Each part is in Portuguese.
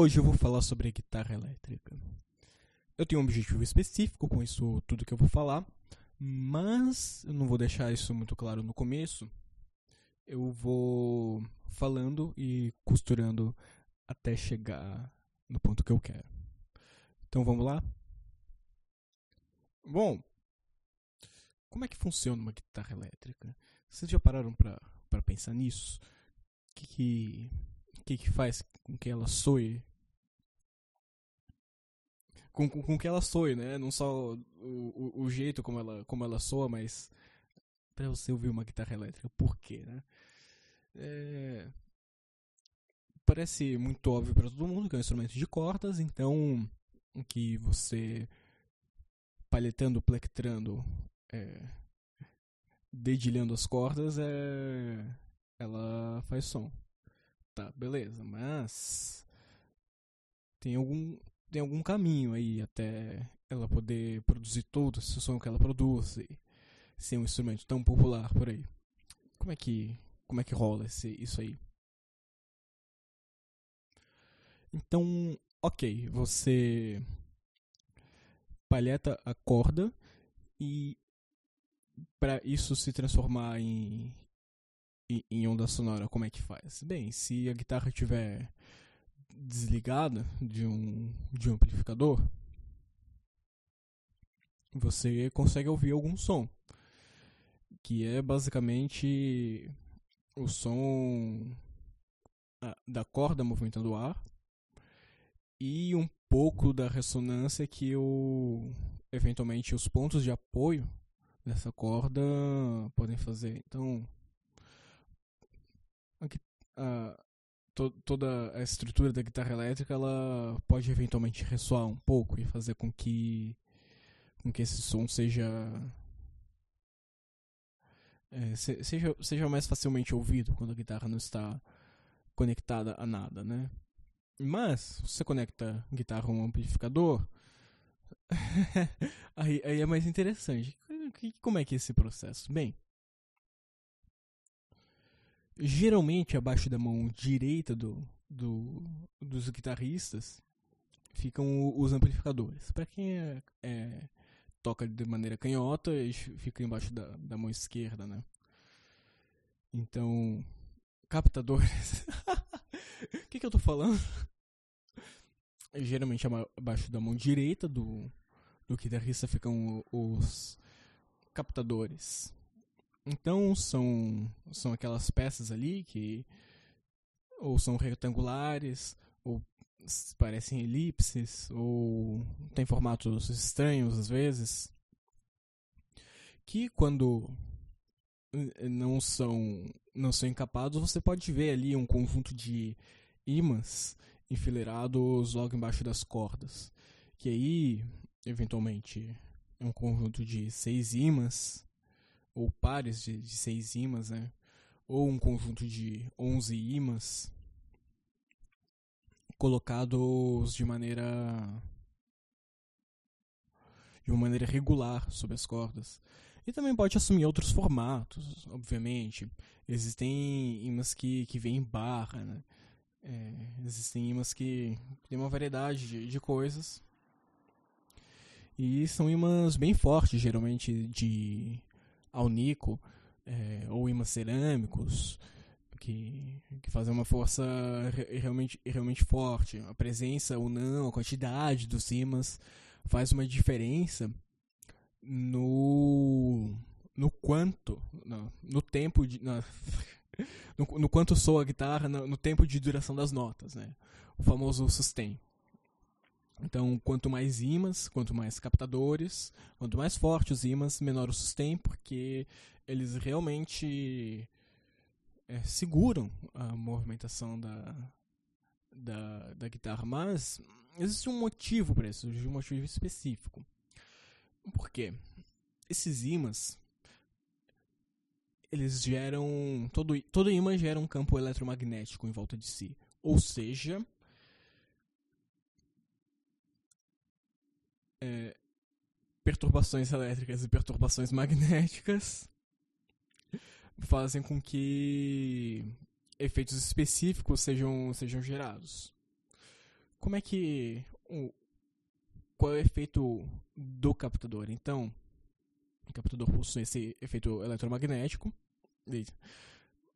Hoje eu vou falar sobre a guitarra elétrica. Eu tenho um objetivo específico com isso tudo que eu vou falar, mas eu não vou deixar isso muito claro no começo. Eu vou falando e costurando até chegar no ponto que eu quero. Então vamos lá? Bom, como é que funciona uma guitarra elétrica? Vocês já pararam para pensar nisso? O que, que, que, que faz com que ela soe com, com, com, que ela soe, né? Não só o, o, o, jeito como ela, como ela soa, mas para você ouvir uma guitarra elétrica, por quê, né? É... Parece muito óbvio para todo mundo que é um instrumento de cordas, então que você palhetando, plectrando, é, dedilhando as cordas, é, ela faz som. Tá, beleza, mas tem algum tem algum caminho aí até ela poder produzir todo esse som que ela produz e ser um instrumento tão popular por aí. Como é que como é que rola esse, isso aí? Então, ok, você palheta a corda e para isso se transformar em, em, em onda sonora, como é que faz? Bem, se a guitarra tiver desligada de um, de um amplificador, você consegue ouvir algum som, que é basicamente o som da corda movimentando o ar e um pouco da ressonância que o eventualmente os pontos de apoio dessa corda podem fazer. Então, aqui, a, to, toda a estrutura da guitarra elétrica ela pode eventualmente ressoar um pouco e fazer com que com que esse som seja é, seja seja mais facilmente ouvido quando a guitarra não está conectada a nada, né? Mas se você conecta a guitarra a um amplificador, aí, aí é mais interessante. Como é que é esse processo? Bem, geralmente abaixo da mão direita do, do dos guitarristas ficam os amplificadores. Para quem é, é, toca de maneira canhota, eles ficam embaixo da, da mão esquerda, né? Então, captadores. O que, que eu tô falando? Geralmente abaixo da mão direita do, do guitarrista ficam os captadores. Então são, são aquelas peças ali que ou são retangulares, ou parecem elipses, ou tem formatos estranhos às vezes, que quando não são não são encapados, você pode ver ali um conjunto de ímãs enfileirados logo embaixo das cordas, que aí eventualmente é um conjunto de seis ímãs ou pares de, de seis ímãs, né? ou um conjunto de 11 ímãs colocados de maneira de uma maneira regular sobre as cordas. E também pode assumir outros formatos, obviamente. Existem ímãs que, que vêm em barra, né? É, existem ímãs que tem uma variedade de, de coisas. E são ímãs bem fortes, geralmente de alnico é, ou ímãs cerâmicos, que, que fazem uma força realmente, realmente forte. A presença ou não, a quantidade dos ímãs faz uma diferença no no quanto no, no tempo de no, no, no, quanto soa a guitarra no, no, tempo de duração das notas né o famoso sustain então quanto mais ímãs quanto mais captadores quanto mais fortes os ímãs menor o sustain porque eles realmente é, seguram a movimentação da, da, da guitarra mas existe um motivo para isso um motivo específico por quê? Esses ímãs eles geram todo todo ímã gera um campo eletromagnético em volta de si. Ou seja, é, perturbações elétricas e perturbações magnéticas fazem com que efeitos específicos sejam, sejam gerados. como é que o, qual é o efeito do captador? Então, o captador possui esse efeito eletromagnético.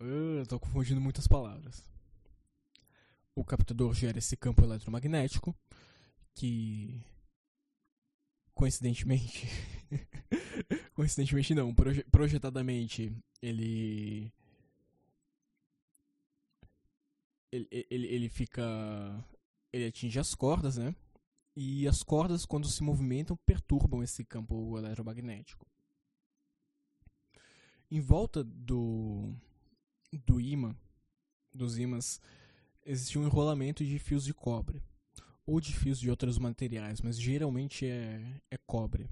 Eu tô confundindo muitas palavras. O captador gera esse campo eletromagnético que coincidentemente coincidentemente não, proje projetadamente ele ele, ele ele fica ele atinge as cordas, né? E as cordas quando se movimentam perturbam esse campo eletromagnético. Em volta do do imã, dos ímãs, existe um enrolamento de fios de cobre ou de fios de outros materiais, mas geralmente é, é cobre.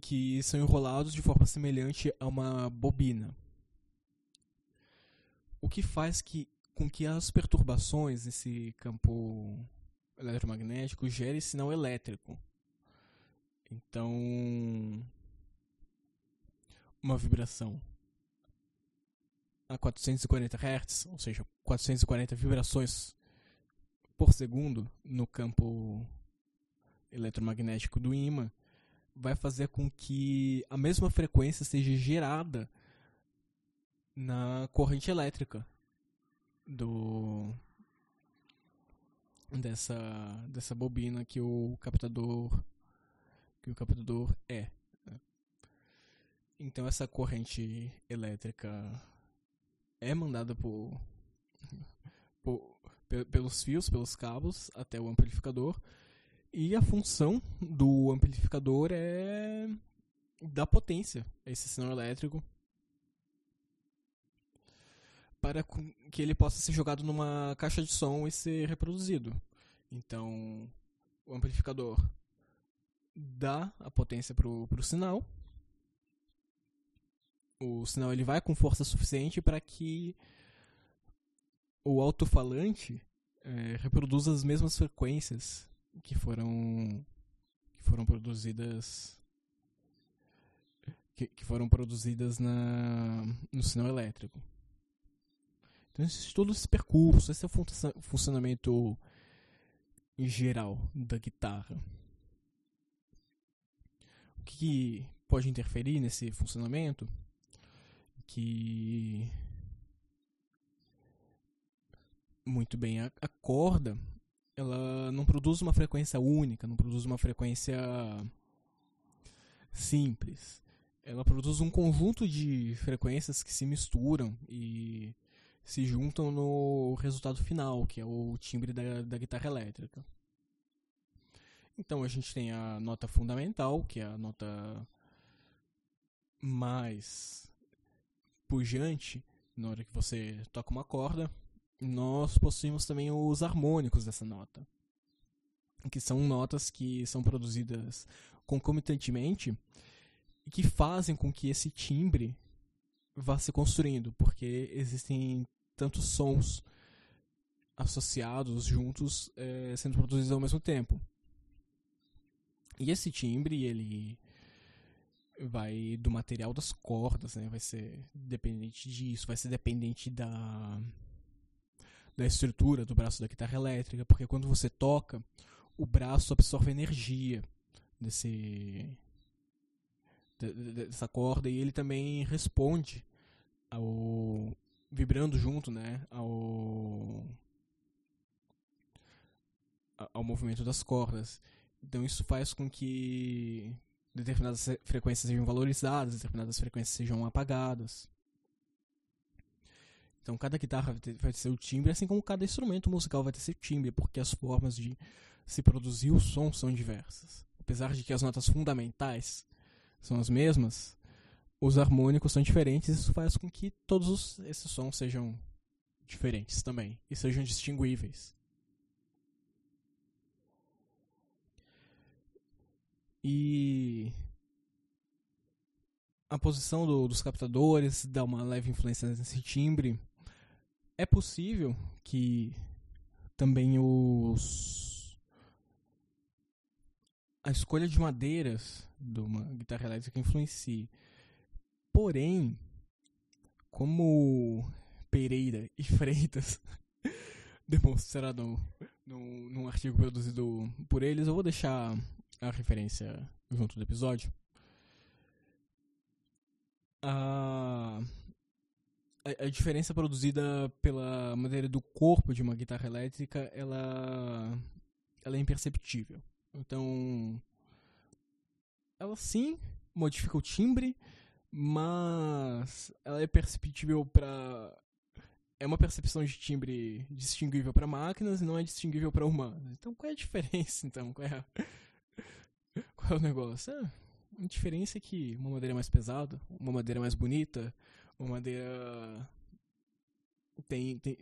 Que são enrolados de forma semelhante a uma bobina. O que faz que, com que as perturbações nesse campo eletromagnético gerem sinal elétrico. Então, uma vibração a 440 Hz, ou seja, 440 vibrações por segundo no campo eletromagnético do ímã, vai fazer com que a mesma frequência seja gerada na corrente elétrica do dessa dessa bobina que o captador que o captador é. Então essa corrente elétrica é mandada por, por, pelos fios, pelos cabos até o amplificador. E a função do amplificador é dar potência a esse sinal elétrico para que ele possa ser jogado numa caixa de som e ser reproduzido. Então, o amplificador dá a potência para o sinal o sinal ele vai com força suficiente para que o alto-falante é, reproduza as mesmas frequências que foram que foram produzidas que, que foram produzidas na no sinal elétrico. Então existe todo esse percurso, esse é o funcionamento em geral da guitarra. O que pode interferir nesse funcionamento? Que muito bem a, a corda ela não produz uma frequência única, não produz uma frequência simples. Ela produz um conjunto de frequências que se misturam e se juntam no resultado final, que é o timbre da, da guitarra elétrica. Então a gente tem a nota fundamental, que é a nota mais pujante, na hora que você toca uma corda, nós possuímos também os harmônicos dessa nota, que são notas que são produzidas concomitantemente e que fazem com que esse timbre vá se construindo, porque existem tantos sons associados juntos é, sendo produzidos ao mesmo tempo. E esse timbre, ele vai do material das cordas, né? Vai ser dependente disso, vai ser dependente da da estrutura do braço da guitarra elétrica, porque quando você toca, o braço absorve energia desse dessa corda e ele também responde ao vibrando junto, né, ao ao movimento das cordas. Então isso faz com que determinadas frequências sejam valorizadas, determinadas frequências sejam apagadas. Então cada guitarra vai ter seu timbre, assim como cada instrumento musical vai ter seu timbre, porque as formas de se produzir o som são diversas. Apesar de que as notas fundamentais são as mesmas, os harmônicos são diferentes, isso faz com que todos esses sons sejam diferentes também e sejam distinguíveis. E a posição do, dos captadores dá uma leve influência nesse timbre. É possível que também os a escolha de madeiras de uma guitarra elétrica influencie. Porém, como Pereira e Freitas demonstrado num, num artigo produzido por eles. Eu vou deixar a referência junto do episódio. A, a, diferença produzida pela madeira do corpo de uma guitarra elétrica, ela, ela é imperceptível. Então, ela sim modifica o timbre, mas ela é perceptível para é uma percepção de timbre distinguível para máquinas e não é distinguível para humanos. Então, qual é a diferença? Então, qual é, a... qual é o negócio? É, a diferença é que uma madeira é mais pesada, uma madeira é mais bonita, uma madeira tem, tem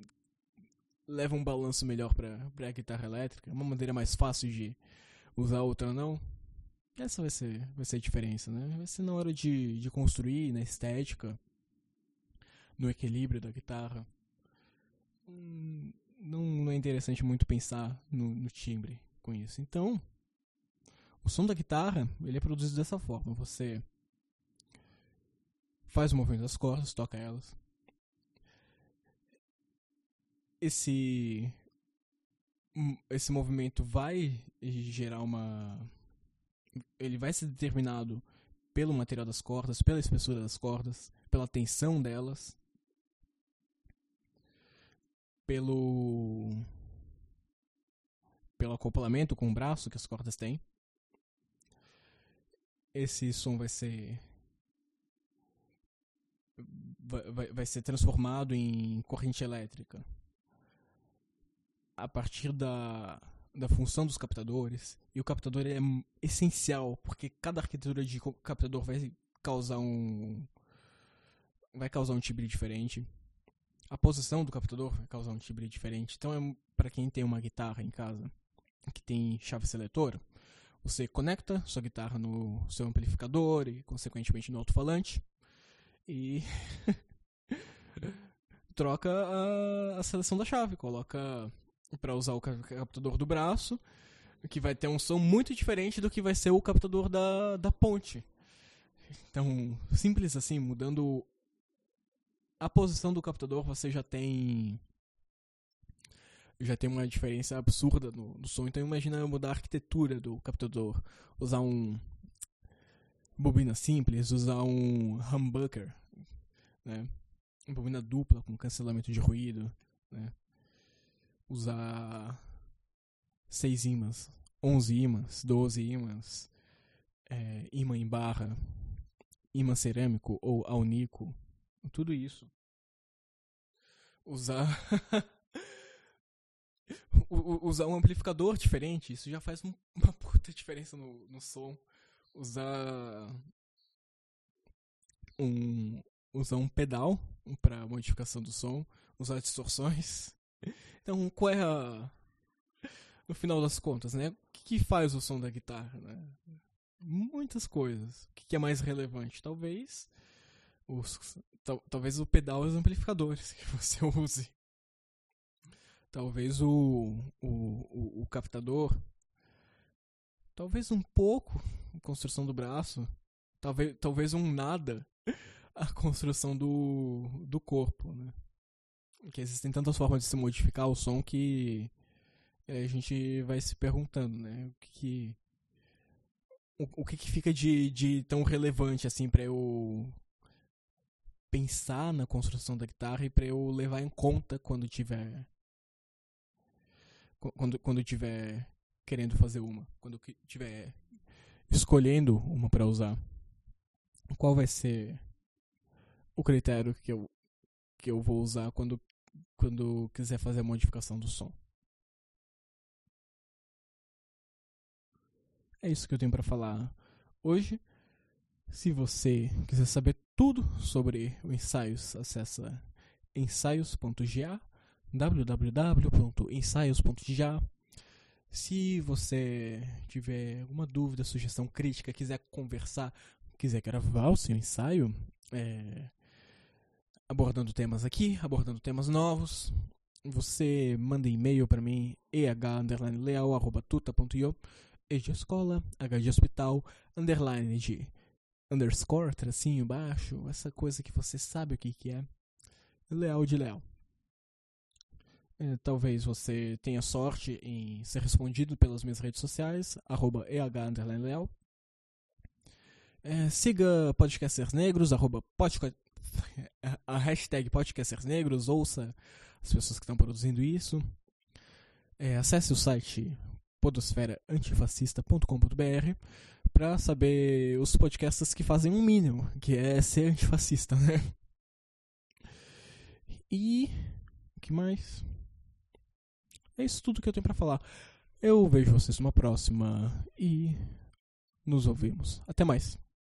leva um balanço melhor para a guitarra elétrica, uma madeira mais fácil de usar, outra não. Essa vai ser, vai ser a diferença, né? Vai ser na hora de, de construir, na estética, no equilíbrio da guitarra. Hum, não, não é interessante muito pensar no, no timbre com isso. Então, o som da guitarra, ele é produzido dessa forma. Você faz o movimento das cordas, toca elas. Esse esse movimento vai gerar uma ele vai ser determinado pelo material das cordas, pela espessura das cordas, pela tensão delas, pelo pelo acoplamento com o braço que as cordas têm esse som vai ser vai, vai ser transformado em corrente elétrica. A partir da, da função dos captadores e o captador é essencial porque cada arquitetura de captador vai causar um vai causar um timbre diferente. A posição do captador vai causar um timbre diferente. Então é para quem tem uma guitarra em casa que tem chave seletora você conecta sua guitarra no seu amplificador e, consequentemente, no alto-falante. E troca a, a, seleção da chave. Coloca para usar o captador do braço, que vai ter um som muito diferente do que vai ser o captador da, da ponte. Então, simples assim, mudando a posição do captador, você já tem já tem uma diferença absurda no, no som. Então imagina mudar a arquitetura do captador, usar um bobina simples, usar um humbucker, né? Uma bobina dupla com cancelamento de ruído, né? Usar seis ímãs, 11 ímãs, 12 ímãs, é, imã em barra, imã cerâmico ou alnico, tudo isso. Usar usar um amplificador diferente, isso já faz uma puta diferença no, no som. Usar um, usar um pedal para modificação do som, usar distorções. Então, qual é a. No final das contas, né? O que, que faz o som da guitarra, né? Muitas coisas. O que, que é mais relevante? Talvez. Os, tal, talvez o pedal e os amplificadores que você use talvez o, o, o, o captador, talvez um pouco a construção do braço, talvez, talvez um nada a construção do, do corpo, né? Que existem tantas formas de se modificar o som que a gente vai se perguntando, né? O que, que o, o que, que fica de, de tão relevante assim para eu pensar na construção da guitarra e para eu levar em conta quando tiver quando quando tiver querendo fazer uma, quando tiver escolhendo uma para usar, qual vai ser o critério que eu que eu vou usar quando quando quiser fazer a modificação do som? É isso que eu tenho para falar hoje. Se você quiser saber tudo sobre o ensaios, acessa ensaios.ga www.ensaios.já. Se você tiver alguma dúvida, sugestão, crítica, quiser conversar, quiser gravar o seu ensaio, é, abordando temas aqui, abordando temas novos, você manda e-mail para mim, eh_leal.tuta.io, e de escola, h de hospital, underline de underscore, tracinho baixo, essa coisa que você sabe o que, que é, leal de leal. É, talvez você tenha sorte em ser respondido pelas minhas redes sociais, arroba eh_leal. É, siga Podcasters Negros, arroba a hashtag Podcasters Negros, ouça as pessoas que estão produzindo isso. É, acesse o site podosferaantifascista.com.br para saber os podcasts que fazem um mínimo, que é ser antifascista, né? E o que mais? É isso tudo que eu tenho para falar. Eu vejo vocês numa próxima e nos ouvimos. Até mais.